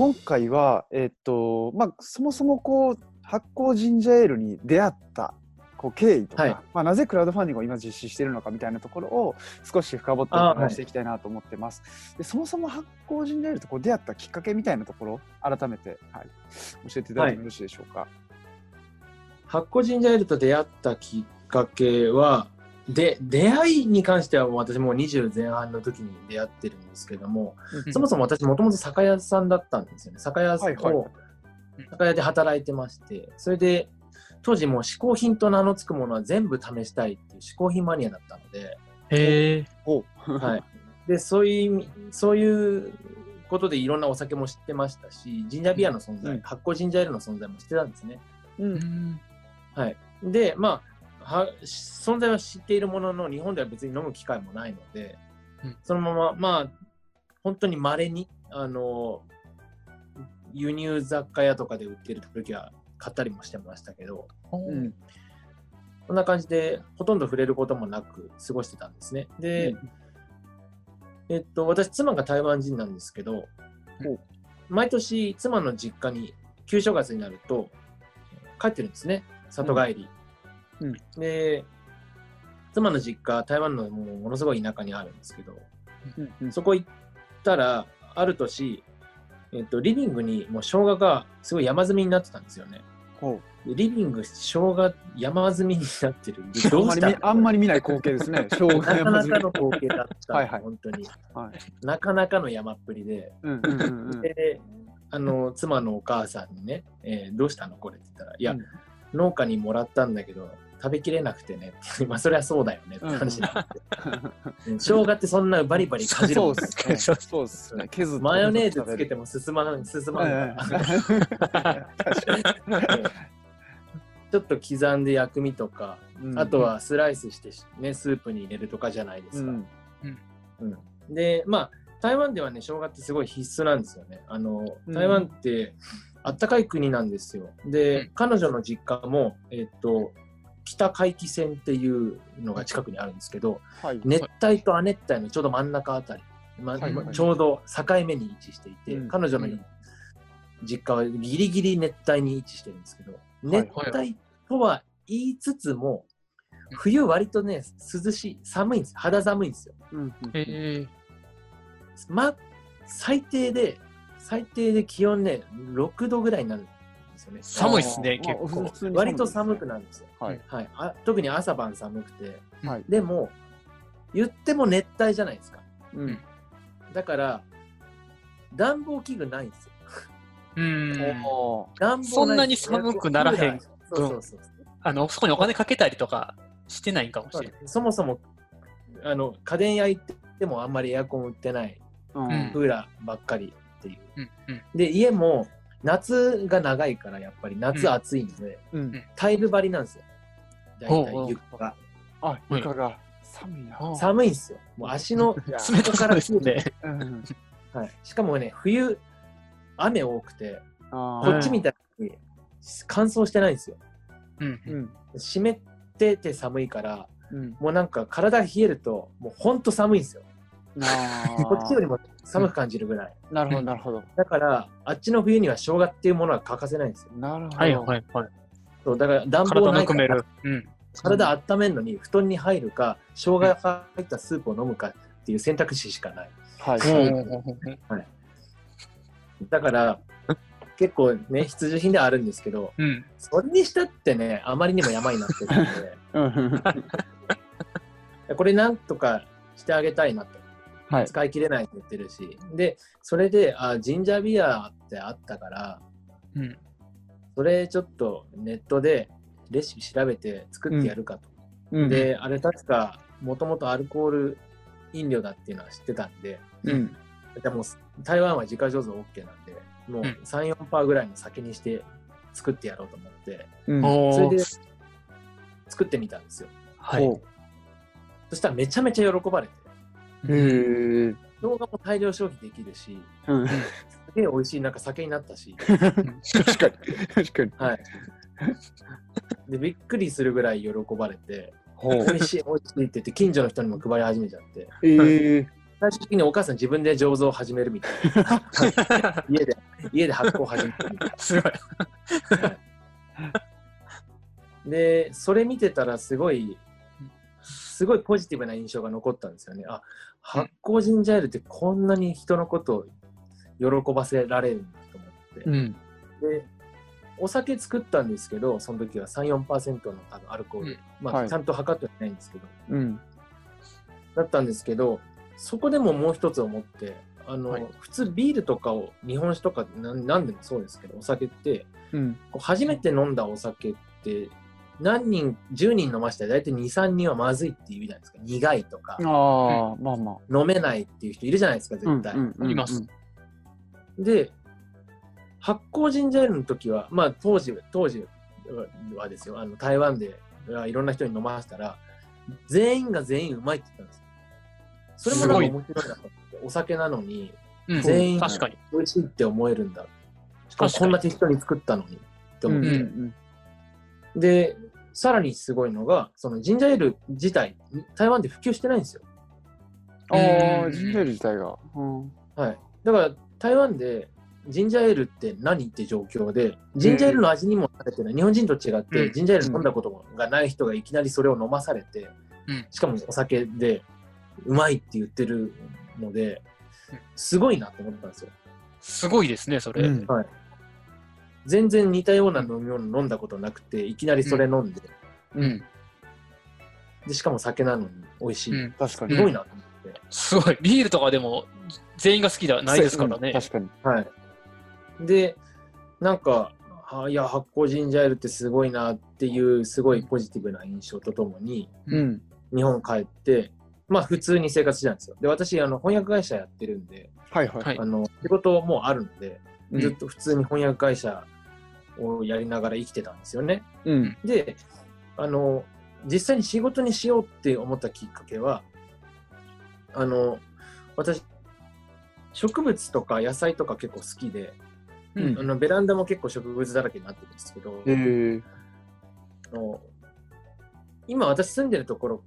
今回は、えっとまあ、そもそもこう発酵ジンジャーエールに出会ったこう経緯とか、はいまあ、なぜクラウドファンディングを今実施しているのかみたいなところを少し深掘ってお話していきたいなと思ってます。でそもそも発酵ジンジャーエールとこう出会ったきっかけみたいなところ改めて、はい、教えていただいてもよろしいでしょうか？発酵ジンジャーエールと出会ったきっかけは、で、出会いに関しては私もう20前半の時に出会ってるんですけども、そもそも私もともと酒屋さんだったんですよね。酒屋はいはいを、酒屋で働いてまして、それで、当時もう嗜好品と名の付くものは全部試したいっていう嗜好品マニアだったので、へえ。おはい。で、そういうそういうことでいろんなお酒も知ってましたし、ジンジャービアの存在、うん発酵ジンジャーエールの存在も知ってたんですね。ううんん。はい。で、まあ、は存在は知っているものの、日本では別に飲む機会もないので、うん。そのまま、まあ、本当に稀に、あの、輸入雑貨屋とかで売ってる時は買ったりもしてましたけど、うん。こんな感じで、ほとんど触れることもなく過ごしてたんですね。で、えっと、私、妻が台湾人なんですけど毎年、妻の実家に、旧正月になると、帰ってるんですね、里帰り。うん。で、妻の実家、台湾のもうものすごい田舎にあるんですけど、うんうん。そこ行ったら、ある年、えっと、リビングにもう生姜がすごい山積みになってたんですよね。リビング、生姜山積みになってる。どうしたんまり見あんまり見ない光景ですね。生姜なか山積み。なかの光景だった、はいはい。本当に。はい。なかなかの山っぷりで、うんうんうんうん。で、あの、妻のお母さんにね、えーどうしたの？これって言ったら、いや、うん。農家にもらったんだけど、食べきれなくてね まあ、そりゃそうだよねって話になって。うん生姜ってそんなバリバリかじるそうもんねですね。そうですね。マヨネーズつけても進まない、進まない。ちょっと刻んで薬味とか、あとはスライスして、ね、スープに入れるとかじゃないですか。うんうんで、まあ、台湾ではね、生姜ってすごい必須なんですよね。あの、うん台湾ってあったかい国なんですよ。で、うん彼女の実家も、えっと、北海紀線っていうのが近くにあるんですけど、はい。熱帯と亜熱帯のちょうど真ん中あたり、まはいはいちょうど境目に位置していて、うん彼女の実家はギリギリ熱帯に位置してるんですけど、熱帯とは言いつつも、冬割とね、涼しい、寒いんです。肌寒いんですよ。うんうんへえ。ま、最低で、最低で気温ね、6度ぐらいになるんですよね。寒いっすね、まあ結構普。通に割と寒くなるんですよ。はい。はい、あ特に朝晩寒くて。はい。でも、言っても熱帯じゃないですか。うん。だから、暖房器具ないんですよ。うん。暖房そんなに寒くならへんそうそうそうあの、そこにお金かけたりとかしてないんかもしれない。そもそも、あの、家電屋行ってもあんまりエアコン売ってない、うんうんクーラーばっかりっていう。うんうん。で、家も夏が長いから、やっぱり夏暑いので、うん。タイル張りなんですよ。大体床が。あ、床が寒いな。あ寒いんですよ。もう足の 冷たそうですね。う んはい、しかもね、冬、雨多くて、こっちみたいに乾燥してないんですよ。うんう。ん。湿ってて寒いから、うん。もうなんか体が冷えると、もうほんと寒いんですよ。こっちよりも寒く感じるぐらい。なるほど、なるほど。だから、あっちの冬には生姜っていうものは欠かせないんですよ。なるほど。はいはいはい。そうだから暖房体ないからぬくめる。うん。体温めるのに布団に入るか、生姜が入ったスープを飲むかっていう選択肢しかない。はい。うんだから、結構ね、必需品ではあるんですけど、うん。それにしたってね、あまりにも山になってるので、うんこれなんとかしてあげたいなと。はい。使い切れないって言ってるし。で、それで、あ、ジンジャービアってあったから、うん。それちょっとネットでレシピ調べて作ってやるかと。うん、で、あれ確か、もともとアルコール飲料だっていうのは知ってたんで、うん。でも台湾は自家醸造 OK なんで、もううん3、4%ぐらいの酒にして作ってやろうと思って、それで作ってみたんですよ。はい。ほそしたらめちゃめちゃ喜ばれて。動画も大量消費できるし、うん。すげえ美味しいなんか酒になったし、確かに。確かに。はい。で、びっくりするぐらい喜ばれて。美味しい、美味しいって言って、近所の人にも配り始めちゃって、ええ。最終的にお母さん自分で醸造を始めるみたいな。家で、家で発酵を始めるみたいな。すごい。で、それ見てたらすごい、すごいポジティブな印象が残ったんですよね。あ、発酵ジンジャーエールってこんなに人のことを喜ばせられるんだと思って。うん。で、お酒作ったんですけど、その時は3、4%の多分アルコール。うんまあ、はいちゃんと測ってはないんですけど、うん。だったんですけど、そこでももう一つ思って、あの、はい普通ビールとかを、日本酒とか何でもそうですけど、お酒って、うん。こう初めて飲んだお酒って、何人、10人飲ましたら大体2、3人はまずいって言うじゃないですか。苦いとか、ああ、まあまあ。飲めないっていう人いるじゃないですか、絶対。うんうんうんいますで、発酵ジンジャーエールの時は、まあ当時、当時はですよ、あの台湾でいろんな人に飲ませたら、全員が全員うまいって言ったんですよ。それもなんか面白いなと思って、お酒なのにうん全員確かに。美味しいって思えるんだ。しかもこんな適当に作ったのに。って思ってうんうんで、さらにすごいのが、そのジンジャーエール自体、台湾で普及してないんですよ。ああ、うんジンジャーエール自体が。うん。はい。だから台湾でジンジャーエールって何って状況で、ジンジャーエールの味にも慣れてない。日本人と違って、うんジンジャーエール飲んだことがない人がいきなりそれを飲まされて、うんしかもお酒でうまいって言ってるのでうん、すごいなと思ったんですよ。すごいですね、それ。うんはい。全然似たような飲み物飲んだことなくて、いきなりそれ飲んで、うん。でしかも酒なのに美味しい。うん。確かに。すごいなと思って。すごい。ビールとかでも全員が好きではないですからね。確かに。はい。で、なんか、あいや、発酵ジンジャーエールってすごいなっていう、すごいポジティブな印象とともに、うん。日本帰って、まあ普通に生活してたんですよ。で、私、あの、翻訳会社やってるんで、はいはい。はいあの、仕事もあるので、うんずっと普通に翻訳会社をやりながら生きてたんですよね。うん。で、あの、実際に仕事にしようって思ったきっかけは、あの、私、植物とか野菜とか結構好きで、うんあのベランダも結構植物だらけになってるんですけど、ええ。あの今私住んでるところ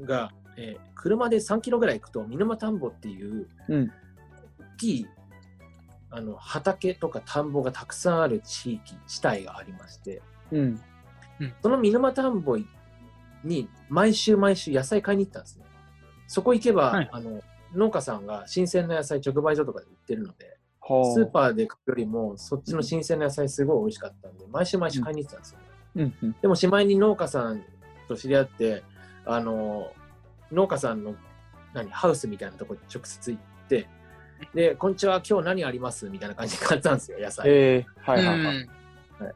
が、えー車で3キロぐらい行くと見沼田んぼっていううん。大きいあの畑とか田んぼがたくさんある地域地帯がありましてうん。その見沼田んぼに毎週毎週野菜買いに行ったんですねそこ行けば、はいあの農家さんが新鮮な野菜直売所とかで売ってるのではあ。スーパーで買うよりもそっちの新鮮な野菜すごい美味しかったんで毎週毎週買いに行ってたんですよ、うんうん。でもしまいに農家さんと知り合って、あの、農家さんの何ハウスみたいなところに直接行って、で、こんにちは、今日何あります？みたいな感じで買ったんですよ、野菜。ええ。はいはいはい。はい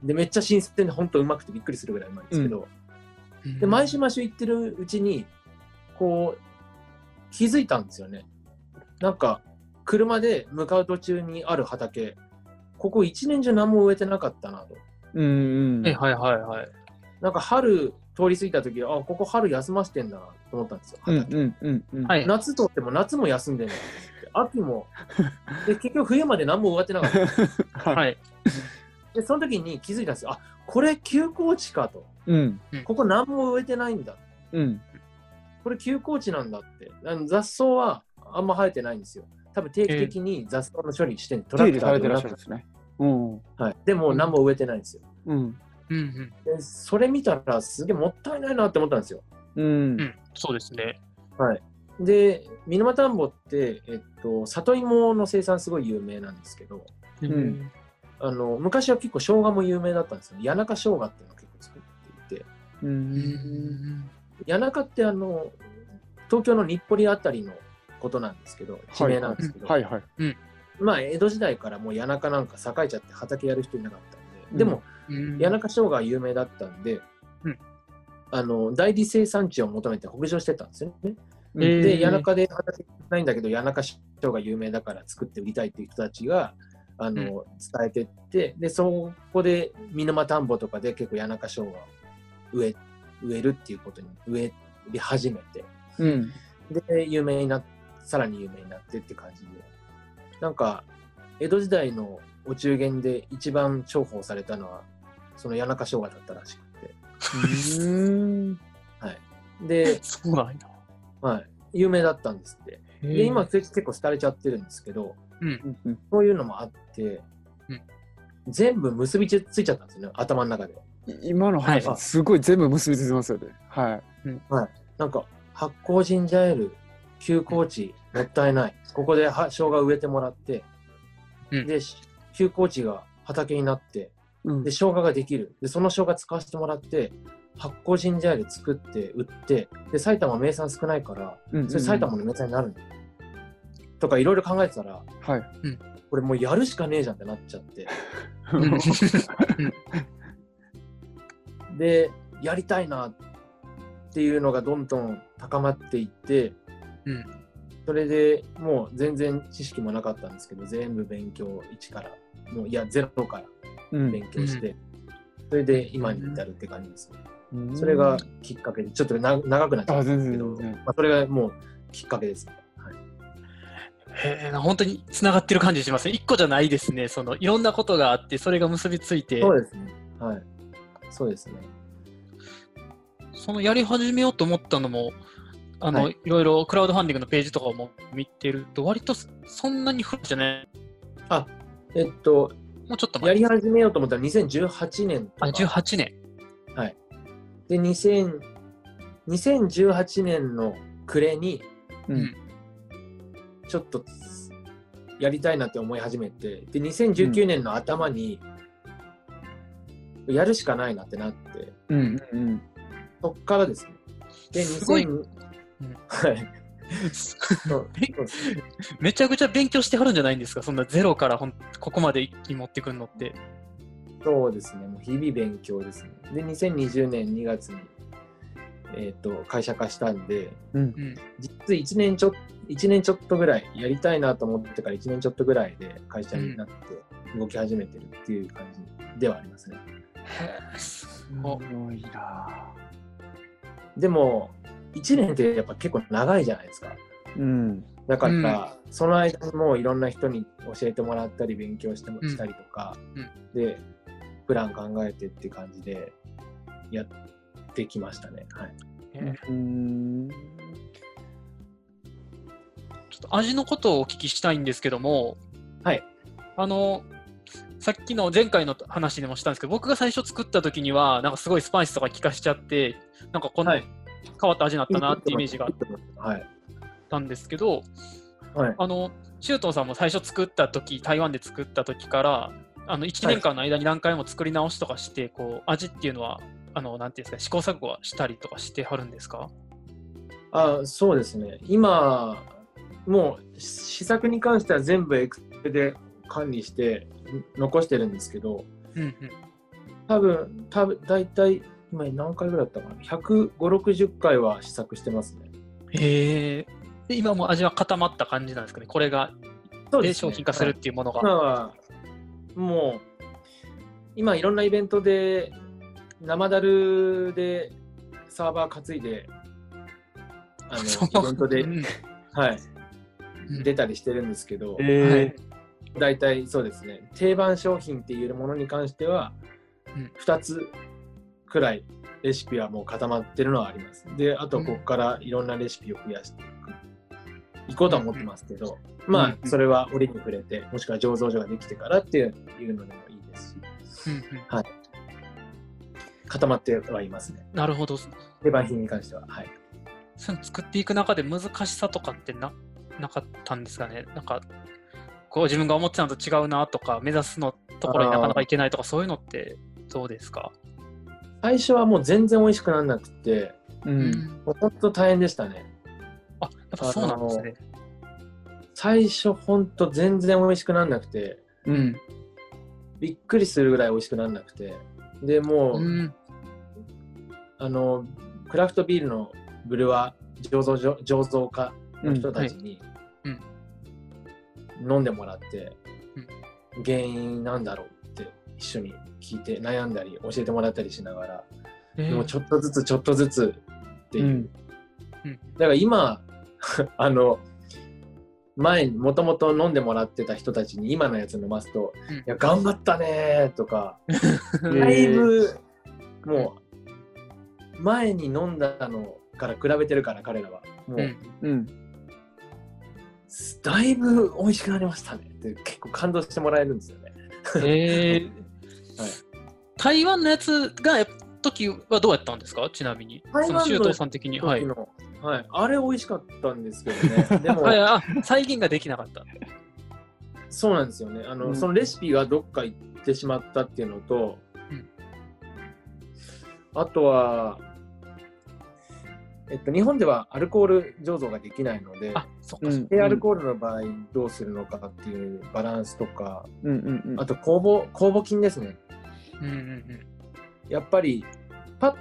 で、めっちゃ新鮮で、本当うまくてびっくりするぐらいうまいんですけど、うんで、毎週毎週行ってるうちに、こう、気づいたんですよね。なんか、車で向かう途中にある畑、ここ一年中何も植えてなかったなと。うんうん。はいはいはいはい。なんか春通り過ぎた時あここ春休ませてんだなと思ったんですよ。うん畑うんうんうん。はい。夏とっても夏も休んでんだと思って秋もで結局冬まで何も植わってなかった は。はいい。でその時に気づいたんですよあこれ休耕地かとうん。ここ何も植えてないんだうん。これ休耕地なんだってあの雑草はあんま生えてないんですよ多分定期的に雑草の処理してト手入れされてらっラクターでしゃるんですね。うん。はい、でも何も植えてないんですようん。うんうん。でそれ見たらすげえもったいないなって思ったんですようんう。ん。そうですね。はい。で、見沼田んぼって、えっと、里芋の生産すごい有名なんですけど、んあの、昔は結構生姜も有名だったんですよ。谷中生姜っていうのを結構作っていて、う。うんん。谷中ってあの、東京の日暮里あたりのことなんですけど、地名なんですけど、はいはい。まあ、江戸時代からもう谷中なんか栄えちゃって畑やる人いなかったんうんで、でも、うん谷中生姜が有名だったんで、うんあの、代理生産地を求めて北上してたんですよね。えーで、谷中で畑ないんだけど、谷中市長が有名だから作って売りたいっていう人たちが、あの、伝えてって、で、そこで、見沼田んぼとかで結構谷中生姜を植え、植えるっていうことに植え始めて、うん。で、有名になっさらに有名になってって感じで、なんか、江戸時代のお中元で一番重宝されたのは、その谷中生姜だったらしくて、うん。はい。で、そうなんや。はい、有名だったんですって。で、今結構廃れちゃってるんですけど、うん。うんそういうのもあって、うん全部結びついちゃったんですよね、頭の中で。今の話、はいすごい全部結びついてますよね。はい。なんか、発酵ジンジャーエール、休耕地、もったいない。ここでは生姜植えてもらって、うんで、し休耕地が畑になって、うんで、生姜ができる。で、その生姜使わせてもらって、発酵ジンジャーエール作って、売って、で、埼玉名産少ないから、うんそれ埼玉の名産になるんだよとか、いろいろ考えてたら、はい。これもうやるしかねえじゃんってなっちゃって。う ん で、やりたいなっていうのがどんどん高まっていって、うん。それでもう全然知識もなかったんですけど、全部勉強1から、もういや、ゼロからうん。勉強して、それで今に至るって感じですね。うんそれがきっかけで、ちょっとな長くなっちゃあ全ったんですけど。まあ、それがもうきっかけですね。はい、へえ、本当に繋がってる感じしますね。一個じゃないですね。そのいろんなことがあって、それが結びついて、そうですね。はい。そうですね。そのやり始めようと思ったのも、あの、、はいろいろクラウドファンディングのページとかも見てると、割とそんなに古いじゃない、えっと、もうちょっと前。やり始めようと思ったら2018年とか。あ、18年。で、2000 2018年の暮れに、うんちょっとやりたいなって思い始めて、で、2019年の頭に、やるしかないなってなって、うんうんそっからですね。で、すごい2000んはい。めちゃくちゃ勉強してはるんじゃないんですか？そんなゼロからほんここまで一気に持ってくるのって。そうですね。もう日々勉強ですね。で、2020年2月に、えっ、と、会社化したんで、うんうん。実1年ちょ一年ちょっとぐらいやりたいなと思ってから1年ちょっとぐらいで会社になって動き始めてるっていう感じではありますね。へえ、すすごごいな。でも1年ってやっぱ結構長いじゃないですか。うんだから、その間にもういろんな人に教えてもらったり勉強してもうんしたりとか、うんでプラン考えてって感じでやってきましたね。はい、へえうんちょっと味のことをお聞きしたいんですけども、はい。あの、さっきの前回の話でもしたんですけど、僕が最初作った時には、なんかすごいスパイスとか効かしちゃって、なんかこんなはい変わった味になったなってイメージがあっはい。たんですけど、はい。あの、周東さんも最初作った時、台湾で作った時から、あの1年間の間に何回も作り直しとかして、こう味っていうのは、あの、なんていうんですか、試行錯誤はしたりとかしてはるんですか？あそうですね。今、もう試作に関しては全部エクセルで管理してん残してるんですけど、うんうん。多分、多分大体、今何回ぐらいだったかな ?150、60回は試作してますね。へえ。で今もう味は固まった感じなんですかね？これがでそうですね商品化するっていうものが。今は、もう、今いろんなイベントで、生だるでサーバー担いで、あの、イベントでう、ん。はい、うん。出たりしてるんですけど、え大体そうですね、定番商品っていうものに関してはうん、2つくらいレシピはもう固まってるのはあります。で、あとここからいろんなレシピを増やしていく。いこうとは思ってますけど、まうんあ、それは折に触れて、もしくは醸造所ができてからっていうのでもいいですし、うんうん固まってはいますね。なるほど。定番品に関しては。はい。その作っていく中で難しさとかってななかったんですかね。なんか、こう自分が思ってたのと違うなとか、目指すのところになかなかいけないとか、そういうのってどうですか？最初はもう全然美味しくならなくて、ううんもう本当大変でしたね。あ、やっぱそうなんですね。最初本当全然美味しくならなくて、うん。びっくりするぐらい美味しくならなくて、でもう、うん。あの、クラフトビールのブルワー、醸造所醸造家の人たちにうん。飲んでもらって、原因なんだろうって一緒に聞いて悩んだり教えてもらったりしながら、えでもちょっとずつちょっとずつっていう。うん。だから今、あの、前にもともと飲んでもらってた人たちに今のやつ飲ますと、うんいや、頑張ったねーとか、う んだいぶ、もう、前に飲んだのから比べてるから、彼らは。もう、うんうんだいぶ美味しくなりましたねって結構感動してもらえるんですよね。えー はい台湾のやつがやっ時はどうやったんですか？ちなみに。台湾のその周東さん的に。はい時。のはい、あれ美味しかったんですけどね。でも、はい、あ再現ができなかった。そうなんですよね。あの、うんそのレシピがどっか行ってしまったっていうのと、うんあとは、えっと、日本ではアルコール醸造ができないので、あ、そっか。うん低アルコールの場合どうするのかっていうバランスとか、うんうんうんあと酵母酵母菌ですね。うんうんうん。やっぱりパッ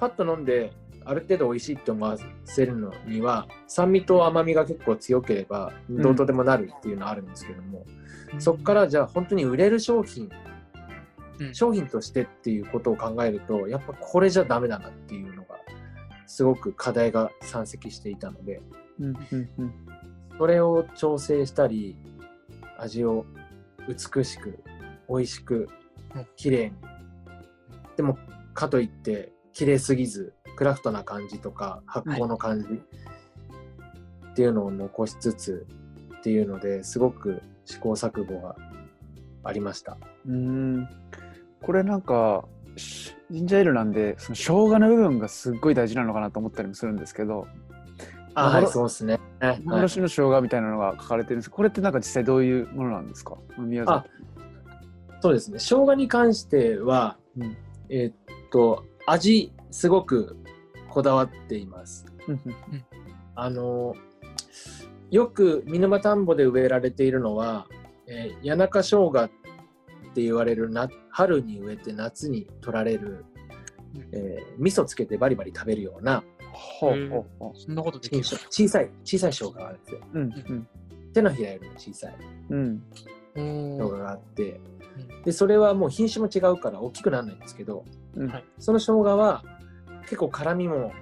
パッと飲んである程度美味しいって思わせるのには酸味と甘みが結構強ければどうとでもなるっていうのはあるんですけども、そこからじゃあ本当に売れる商品、うん。商品としてっていうことを考えるとやっぱこれじゃダメだなっていうのがすごく課題が山積していたのでうんうんうん。それを調整したり味を美しく美味しくうん。綺麗に。でもかといって綺麗すぎずクラフトな感じとか発酵の感じっていうのを残しつつっていうのですごく試行錯誤がありました。うーん。これなんかしジンジャーエールなんでその生姜の部分がすっごい大事なのかなと思ったりもするんですけどあはい、幻そうですね。はい幻の生姜みたいなのが書かれてるんです。これってなんか実際どういうものなんですか？宮崎。そうですね。生姜に関しては、うん。えーっと、味、すごくこだわっています。うんあの、よく見沼田んぼで植えられているのは、えー谷中生姜って言われるな春に植えて夏に取られる、えー味噌つけてバリバリ食べるようなほうほうほそんなことでき品る種小さい小さい生姜があるんですよ。ううんうん。手のひらよりも小さいうん。生姜のがあってうん。でそれはもう品種も違うから大きくならないんですけど、うん。はい。その生姜は結構辛みも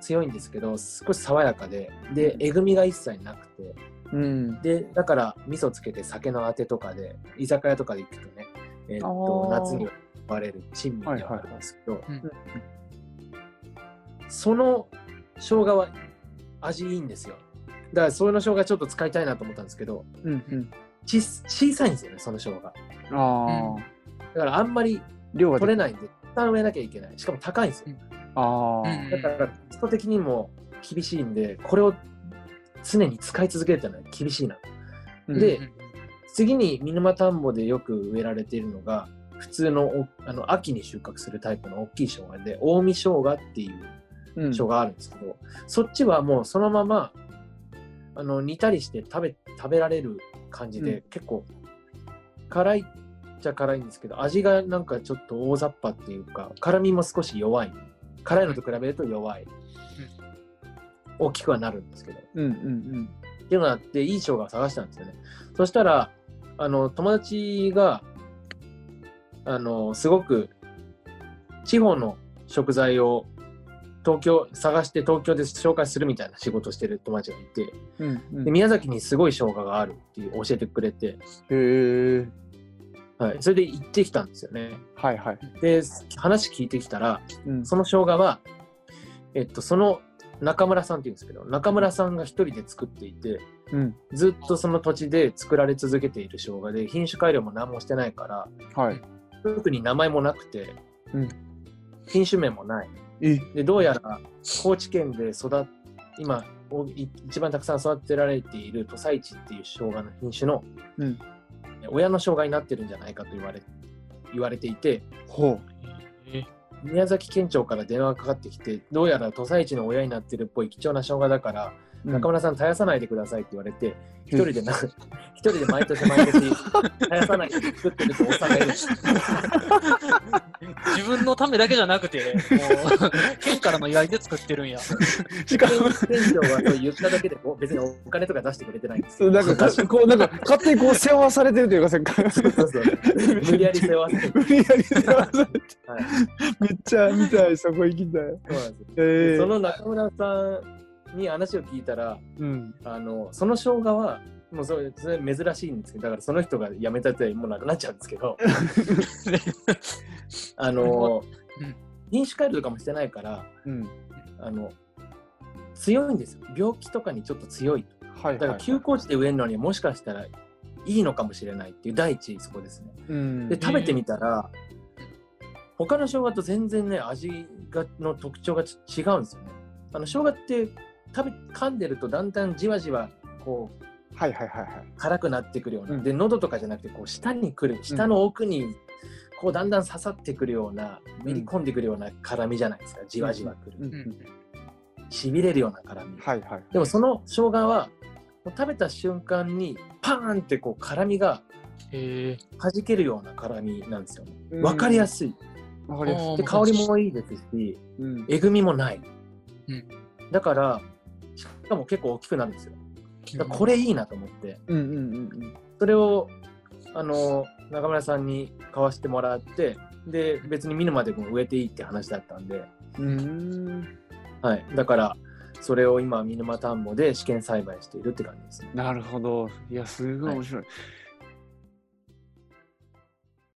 強いんですけど少し爽やかででえぐみが一切なくて。うん。でだから味噌つけて酒のあてとかで居酒屋とかで行くとね、えーっと夏に割れる珍味ではあるんですけど、うん。その生姜は味いいんですよ。だからその生姜ちょっと使いたいなと思ったんですけどうんうん。ち小さいんですよねその生姜。だああからあんまり量が取れないんで一旦植えなきゃいけない。しかも高いんですよ。ああうんだからコスト的にも厳しいんでこれを常に使い続けるってのは厳しいな。でうん。次に見沼田んぼでよく植えられているのが普通のおあの秋に収穫するタイプの大きい生姜で近江生姜っていううん。生姜があるんですけど、そっちはもうそのままあの煮たりして食べ食べられる感じで、うん。結構辛いっちゃ辛いんですけど味がなんかちょっと大雑把っていうか辛みも少し弱い。辛いのと比べると弱い、大きくはなるんですけど。うんうんっていうのがあって、いい生姜を探したんですよね。そしたら、あの、友達が、あの、すごく、地方の食材を東京、探して東京で紹介するみたいな仕事をしてる友達がいて、うんうん。で宮崎にすごい生姜があるっていう教えてくれて、へえはい、それで行ってきたんですよね。はいはい。で、話聞いてきたら、うん。その生姜は、えっと、その中村さんっていうんですけど、中村さんが一人で作っていて、うん。ずっとその土地で作られ続けている生姜で品種改良も何もしてないからはい。特に名前もなくて、うん。品種名もない。え。でどうやら高知県で育っ今一番たくさん育てられている土佐市っていう生姜の品種の、うん親の生姜になってるんじゃないかと言われ言われていてほえ宮崎県庁から電話がかかってきてどうやら土佐市の親になってるっぽい貴重な生姜だから、う中村さん絶やさないでくださいって言われて一人でな 一人で毎年毎年絶やさないで作ってるとおっさんがいる。自分のためだけじゃなくて、もう、県からの依頼で作ってるんや。しかも店長はそう言っただけでも別にお金とか出してくれてないんですそうなんか こうなんか勝手にこう世話されてるというかせっかくそうそうそう。無理やり世話して。無理やり世話されて。はい。めっちゃ見たいそこ行きたい。そうなんですよ。ええその中村さんに話を聞いたらうん。あのその生姜はもうそれ珍しいんですけどだからその人が辞めたってもうなくなっちゃうんですけど あの、うん。品種改良とかもしてないからうん。あの強いんですよ。病気とかにちょっと強いはいだから休耕地で植えるのにもしかしたらいいのかもしれないっていう第一そこですね。うん。で食べてみたら、他の生姜と全然ね味がの特徴がち違うんですよね。あの生姜って食べ噛んでるとだんだんじわじわこうはいはいはいはい。辛くなってくるような、うん。で喉とかじゃなくてこう舌にくる舌の奥にこうだんだん刺さってくるようなめり込んでくるような辛みじゃないですか。じわじわくる、うんうんしびれるような辛み、はいはい。でもその生姜はもう食べた瞬間にパーンってこう辛みがへえ。弾けるような辛みなんですよ。ねうん。わかりやすい。わかりやすい。で香りもいいですしうん。えぐみもない、うん。だからしかも結構大きくなるんですよだこれいいなと思ってうんうんうんそれをあの中村さんに買わせてもらってで別に見るまでも植えていいって話だったんで、うん。うん。はい、だからそれを今見沼田んぼで試験栽培しているって感じですね。なるほど。いや、すごい面白い。